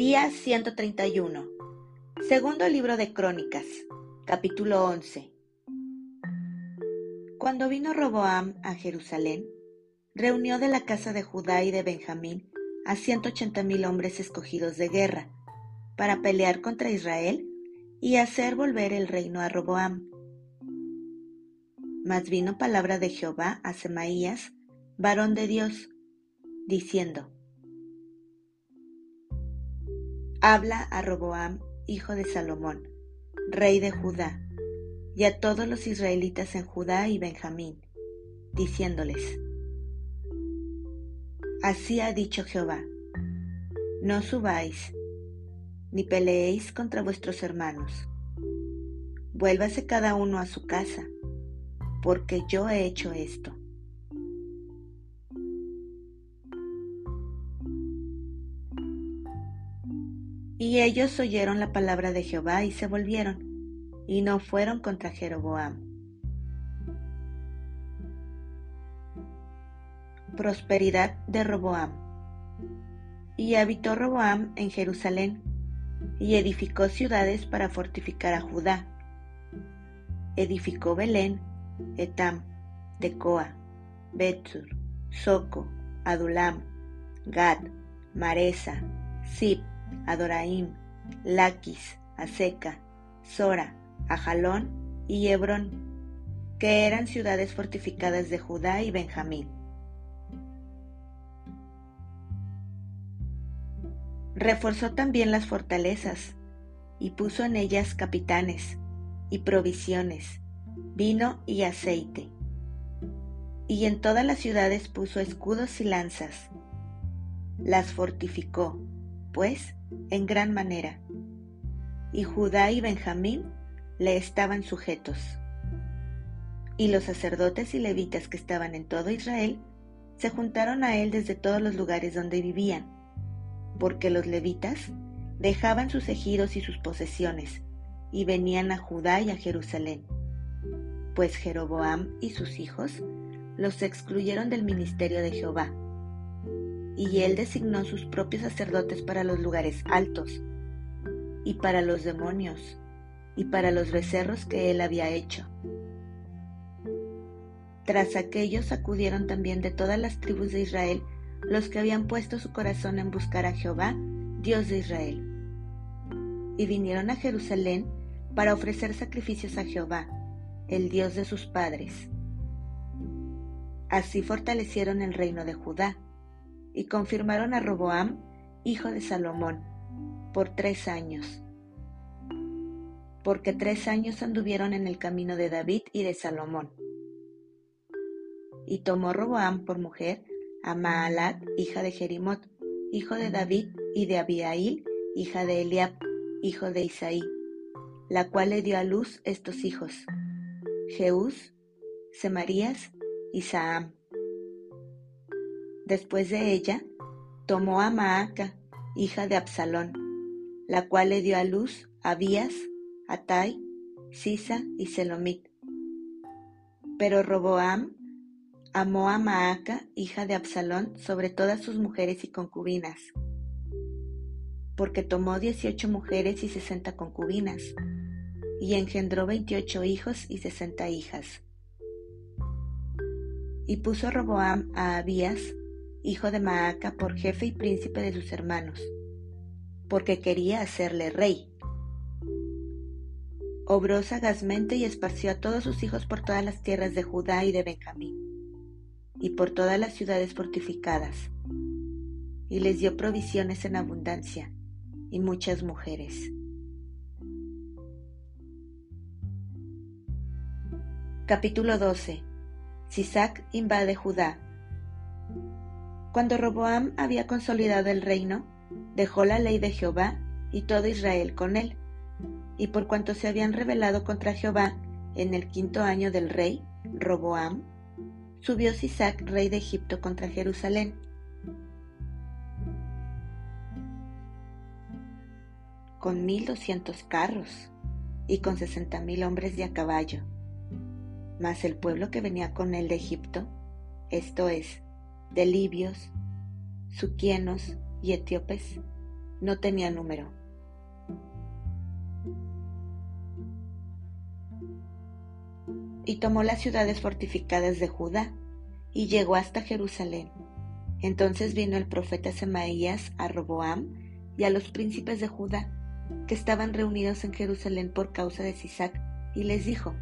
Día 131. Segundo libro de Crónicas, capítulo 11. Cuando vino Roboam a Jerusalén, reunió de la casa de Judá y de Benjamín a ciento ochenta mil hombres escogidos de guerra, para pelear contra Israel y hacer volver el reino a Roboam. Mas vino palabra de Jehová a Semaías, varón de Dios, diciendo, Habla a Roboam, hijo de Salomón, rey de Judá, y a todos los israelitas en Judá y Benjamín, diciéndoles, Así ha dicho Jehová, no subáis, ni peleéis contra vuestros hermanos. Vuélvase cada uno a su casa, porque yo he hecho esto. Y ellos oyeron la palabra de Jehová y se volvieron, y no fueron contra Jeroboam. Prosperidad de Roboam. Y habitó Roboam en Jerusalén, y edificó ciudades para fortificar a Judá. Edificó Belén, Etam, Tecoa, Betsur, Soco, Adulam, Gad, Maresa, Zip, Adoraim, Laquis, Aseca, Sora, Ajalón y Hebrón, que eran ciudades fortificadas de Judá y Benjamín. Reforzó también las fortalezas y puso en ellas capitanes y provisiones, vino y aceite. Y en todas las ciudades puso escudos y lanzas. Las fortificó, pues, en gran manera, y Judá y Benjamín le estaban sujetos. Y los sacerdotes y levitas que estaban en todo Israel se juntaron a él desde todos los lugares donde vivían, porque los levitas dejaban sus ejidos y sus posesiones, y venían a Judá y a Jerusalén, pues Jeroboam y sus hijos los excluyeron del ministerio de Jehová y él designó sus propios sacerdotes para los lugares altos, y para los demonios, y para los becerros que él había hecho. Tras aquellos acudieron también de todas las tribus de Israel los que habían puesto su corazón en buscar a Jehová, Dios de Israel. Y vinieron a Jerusalén para ofrecer sacrificios a Jehová, el Dios de sus padres. Así fortalecieron el reino de Judá y confirmaron a Roboam, hijo de Salomón, por tres años. Porque tres años anduvieron en el camino de David y de Salomón. Y tomó Roboam por mujer a Maalat, hija de Jerimot, hijo de David, y de Abiail, hija de Eliab, hijo de Isaí, la cual le dio a luz estos hijos, Jeús, Semarías y Saam. Después de ella, tomó a Maaca, hija de Absalón, la cual le dio a luz a Abías, Atai, Sisa y Selomit. Pero Roboam amó a Maaca, hija de Absalón, sobre todas sus mujeres y concubinas, porque tomó dieciocho mujeres y sesenta concubinas, y engendró veintiocho hijos y sesenta hijas. Y puso Roboam a Abías, hijo de Maaca, por jefe y príncipe de sus hermanos, porque quería hacerle rey. Obró sagazmente y esparció a todos sus hijos por todas las tierras de Judá y de Benjamín, y por todas las ciudades fortificadas, y les dio provisiones en abundancia, y muchas mujeres. Capítulo 12. Sisac invade Judá. Cuando Roboam había consolidado el reino, dejó la ley de Jehová y todo Israel con él. Y por cuanto se habían rebelado contra Jehová en el quinto año del rey, Roboam, subió Sisac, rey de Egipto, contra Jerusalén. con mil doscientos carros y con sesenta mil hombres de a caballo. Mas el pueblo que venía con él de Egipto, esto es, de libios, suquienos y etíopes, no tenía número. Y tomó las ciudades fortificadas de Judá y llegó hasta Jerusalén. Entonces vino el profeta Semaías a Roboam y a los príncipes de Judá que estaban reunidos en Jerusalén por causa de Sisac y les dijo,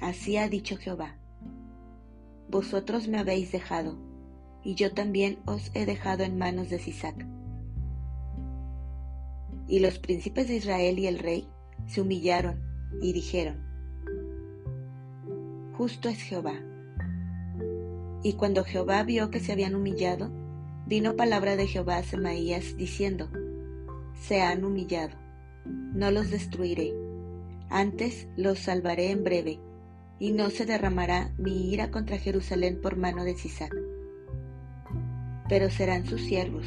Así ha dicho Jehová, vosotros me habéis dejado, y yo también os he dejado en manos de Sisac. Y los príncipes de Israel y el rey se humillaron y dijeron, Justo es Jehová. Y cuando Jehová vio que se habían humillado, vino palabra de Jehová a Semaías diciendo, Se han humillado, no los destruiré, antes los salvaré en breve, y no se derramará mi ira contra Jerusalén por mano de Sisac. Pero serán sus siervos,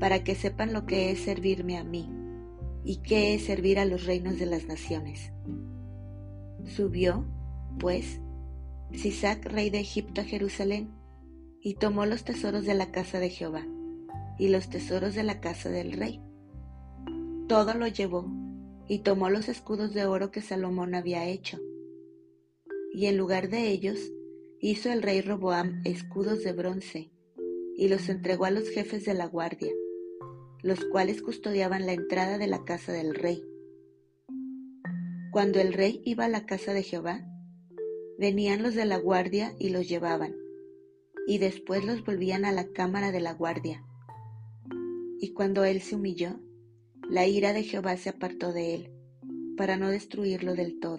para que sepan lo que es servirme a mí, y qué es servir a los reinos de las naciones. Subió, pues, Sisac, rey de Egipto, a Jerusalén, y tomó los tesoros de la casa de Jehová, y los tesoros de la casa del rey. Todo lo llevó, y tomó los escudos de oro que Salomón había hecho. Y en lugar de ellos, hizo el rey Roboam escudos de bronce, y los entregó a los jefes de la guardia, los cuales custodiaban la entrada de la casa del rey. Cuando el rey iba a la casa de Jehová, venían los de la guardia y los llevaban, y después los volvían a la cámara de la guardia. Y cuando él se humilló, la ira de Jehová se apartó de él, para no destruirlo del todo.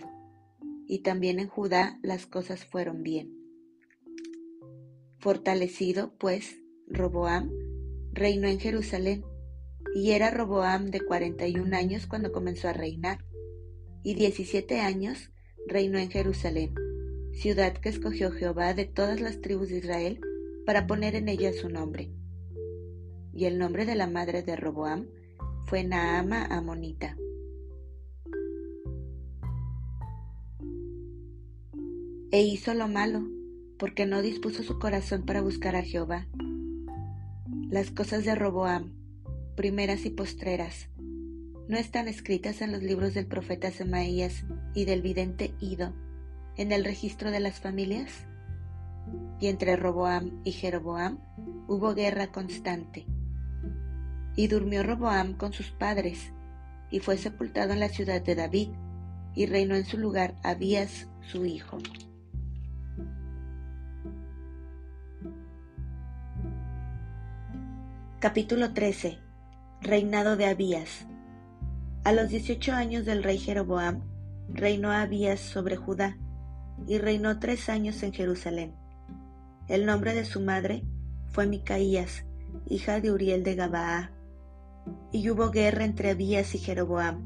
Y también en Judá las cosas fueron bien. Fortalecido, pues, Roboam reinó en Jerusalén, y era Roboam de cuarenta y un años cuando comenzó a reinar, y diecisiete años reinó en Jerusalén, ciudad que escogió Jehová de todas las tribus de Israel para poner en ella su nombre. Y el nombre de la madre de Roboam fue Naama Amonita. E hizo lo malo, porque no dispuso su corazón para buscar a Jehová. Las cosas de Roboam, primeras y postreras, no están escritas en los libros del profeta Semaías y del vidente Ido, en el registro de las familias. Y entre Roboam y Jeroboam hubo guerra constante. Y durmió Roboam con sus padres, y fue sepultado en la ciudad de David, y reinó en su lugar Abías su hijo. Capítulo 13 Reinado de Abías A los dieciocho años del rey Jeroboam, reinó Abías sobre Judá, y reinó tres años en Jerusalén. El nombre de su madre fue Micaías, hija de Uriel de Gabaa, y hubo guerra entre Abías y Jeroboam.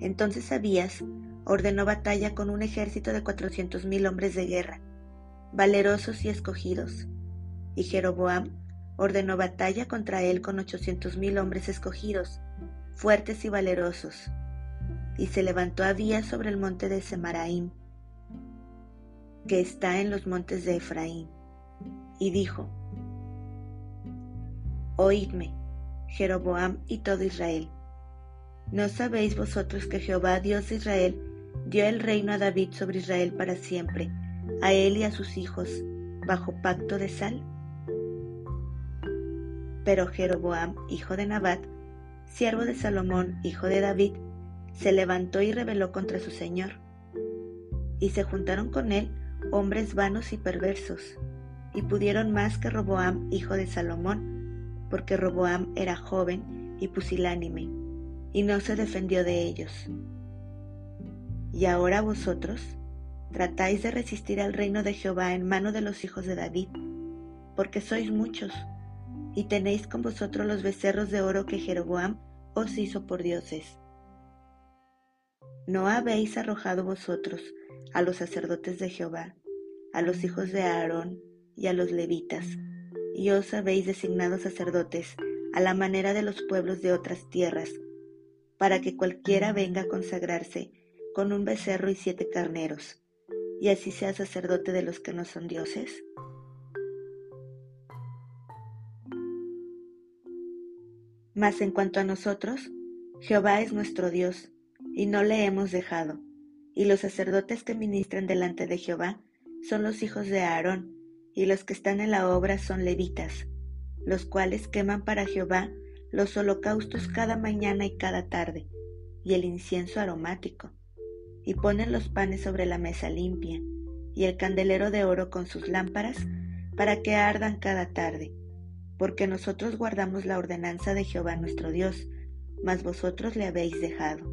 Entonces Abías ordenó batalla con un ejército de cuatrocientos mil hombres de guerra, valerosos y escogidos, y Jeroboam ordenó batalla contra él con ochocientos mil hombres escogidos, fuertes y valerosos. Y se levantó Abías sobre el monte de Semaraim, que está en los montes de Efraín, y dijo, Oídme, Jeroboam y todo Israel. ¿No sabéis vosotros que Jehová, Dios de Israel, dio el reino a David sobre Israel para siempre, a él y a sus hijos, bajo pacto de sal? Pero Jeroboam, hijo de Nabat, siervo de Salomón, hijo de David, se levantó y rebeló contra su señor. Y se juntaron con él hombres vanos y perversos, y pudieron más que Roboam, hijo de Salomón, porque Roboam era joven y pusilánime, y no se defendió de ellos. Y ahora vosotros tratáis de resistir al reino de Jehová en mano de los hijos de David, porque sois muchos, y tenéis con vosotros los becerros de oro que Jeroboam os hizo por dioses. ¿No habéis arrojado vosotros a los sacerdotes de Jehová, a los hijos de Aarón y a los levitas, y os habéis designado sacerdotes a la manera de los pueblos de otras tierras, para que cualquiera venga a consagrarse con un becerro y siete carneros, y así sea sacerdote de los que no son dioses? Mas en cuanto a nosotros, Jehová es nuestro Dios, y no le hemos dejado. Y los sacerdotes que ministran delante de Jehová son los hijos de Aarón, y los que están en la obra son levitas, los cuales queman para Jehová los holocaustos cada mañana y cada tarde, y el incienso aromático, y ponen los panes sobre la mesa limpia, y el candelero de oro con sus lámparas, para que ardan cada tarde, porque nosotros guardamos la ordenanza de Jehová nuestro Dios, mas vosotros le habéis dejado.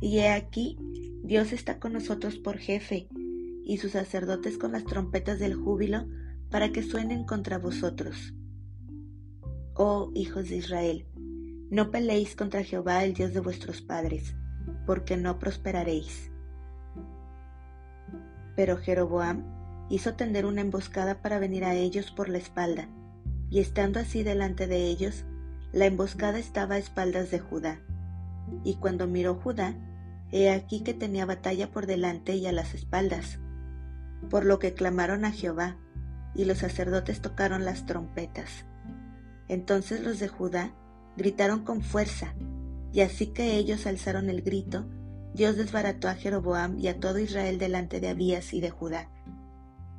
Y he aquí, Dios está con nosotros por jefe, y sus sacerdotes con las trompetas del júbilo, para que suenen contra vosotros. Oh hijos de Israel, no peleéis contra Jehová el Dios de vuestros padres, porque no prosperaréis. Pero Jeroboam hizo tender una emboscada para venir a ellos por la espalda, y estando así delante de ellos, la emboscada estaba a espaldas de Judá. Y cuando miró Judá, he aquí que tenía batalla por delante y a las espaldas, por lo que clamaron a Jehová, y los sacerdotes tocaron las trompetas. Entonces los de Judá gritaron con fuerza, y así que ellos alzaron el grito, Dios desbarató a Jeroboam y a todo Israel delante de Abías y de Judá.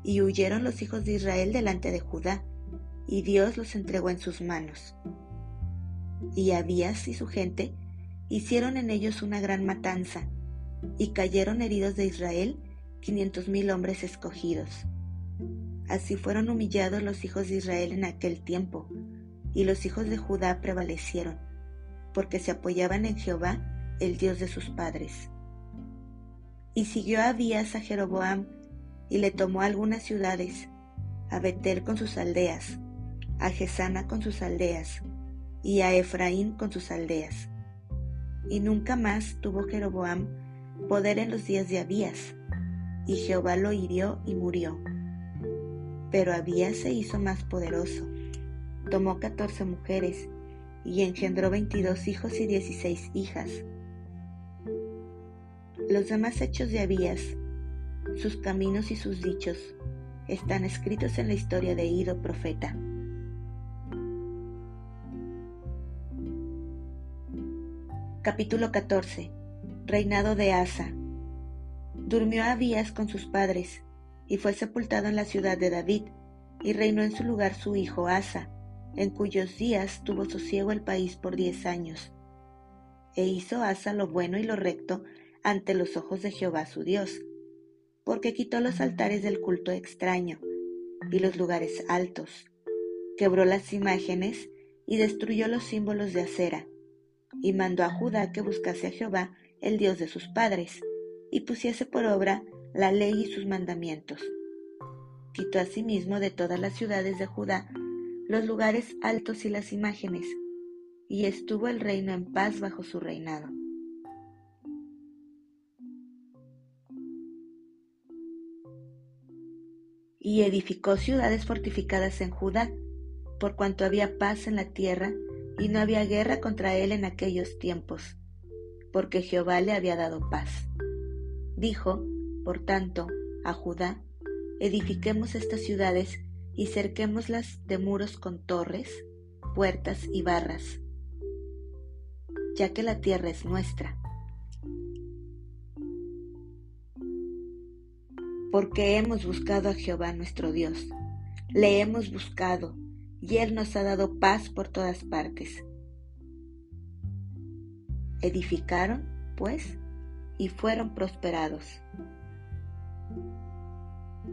Y huyeron los hijos de Israel delante de Judá, y Dios los entregó en sus manos. Y Abías y su gente hicieron en ellos una gran matanza, y cayeron heridos de Israel quinientos mil hombres escogidos. Así fueron humillados los hijos de Israel en aquel tiempo, y los hijos de Judá prevalecieron, porque se apoyaban en Jehová, el Dios de sus padres. Y siguió Abías a Jeroboam, y le tomó algunas ciudades, a Betel con sus aldeas, a Gesana con sus aldeas, y a Efraín con sus aldeas. Y nunca más tuvo Jeroboam poder en los días de Abías, y Jehová lo hirió y murió. Pero Abías se hizo más poderoso, tomó catorce mujeres, y engendró veintidós hijos y dieciséis hijas. Los demás hechos de Abías, sus caminos y sus dichos, están escritos en la historia de Ido profeta. Capítulo 14. Reinado de Asa. Durmió Abías con sus padres, y fue sepultado en la ciudad de David, y reinó en su lugar su hijo Asa, en cuyos días tuvo sosiego el país por diez años. E hizo Asa lo bueno y lo recto ante los ojos de Jehová su Dios, porque quitó los altares del culto extraño y los lugares altos, quebró las imágenes y destruyó los símbolos de acera y mandó a Judá que buscase a Jehová, el Dios de sus padres, y pusiese por obra la ley y sus mandamientos. Quitó asimismo de todas las ciudades de Judá los lugares altos y las imágenes, y estuvo el reino en paz bajo su reinado. Y edificó ciudades fortificadas en Judá, por cuanto había paz en la tierra y no había guerra contra él en aquellos tiempos, porque Jehová le había dado paz. Dijo, por tanto, a Judá, edifiquemos estas ciudades y cerquémoslas de muros con torres, puertas y barras, ya que la tierra es nuestra. Porque hemos buscado a Jehová nuestro Dios, le hemos buscado y Él nos ha dado paz por todas partes. Edificaron, pues, y fueron prosperados.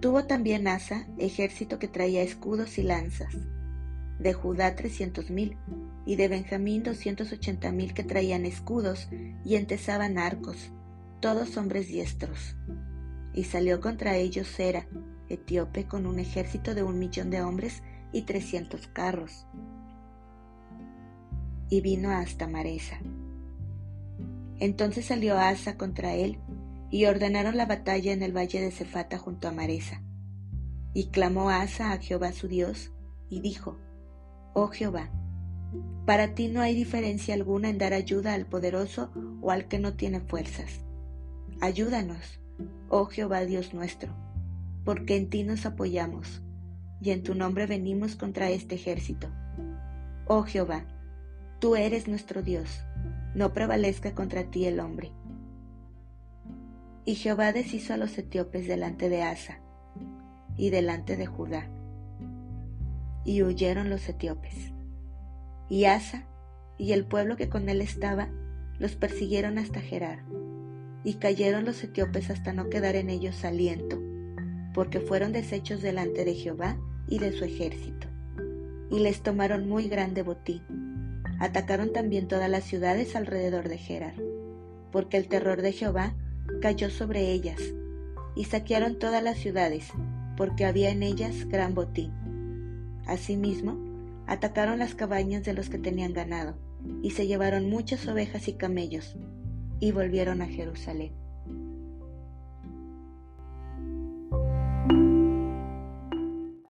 Tuvo también Asa ejército que traía escudos y lanzas, de Judá trescientos mil, y de Benjamín doscientos ochenta mil que traían escudos y entesaban arcos, todos hombres diestros. Y salió contra ellos Sera, etíope, con un ejército de un millón de hombres y trescientos carros. Y vino hasta Maresa. Entonces salió Asa contra él, y ordenaron la batalla en el valle de Cefata junto a Maresa. Y clamó Asa a Jehová su Dios, y dijo, Oh Jehová, para ti no hay diferencia alguna en dar ayuda al poderoso o al que no tiene fuerzas. Ayúdanos, oh Jehová Dios nuestro, porque en ti nos apoyamos y en tu nombre venimos contra este ejército. Oh Jehová, tú eres nuestro Dios, no prevalezca contra ti el hombre. Y Jehová deshizo a los etíopes delante de Asa y delante de Judá, y huyeron los etíopes. Y Asa y el pueblo que con él estaba los persiguieron hasta Gerar, y cayeron los etíopes hasta no quedar en ellos aliento, porque fueron deshechos delante de Jehová y de su ejército, y les tomaron muy grande botín. Atacaron también todas las ciudades alrededor de Gerar, porque el terror de Jehová cayó sobre ellas, y saquearon todas las ciudades, porque había en ellas gran botín. Asimismo, atacaron las cabañas de los que tenían ganado, y se llevaron muchas ovejas y camellos, y volvieron a Jerusalén.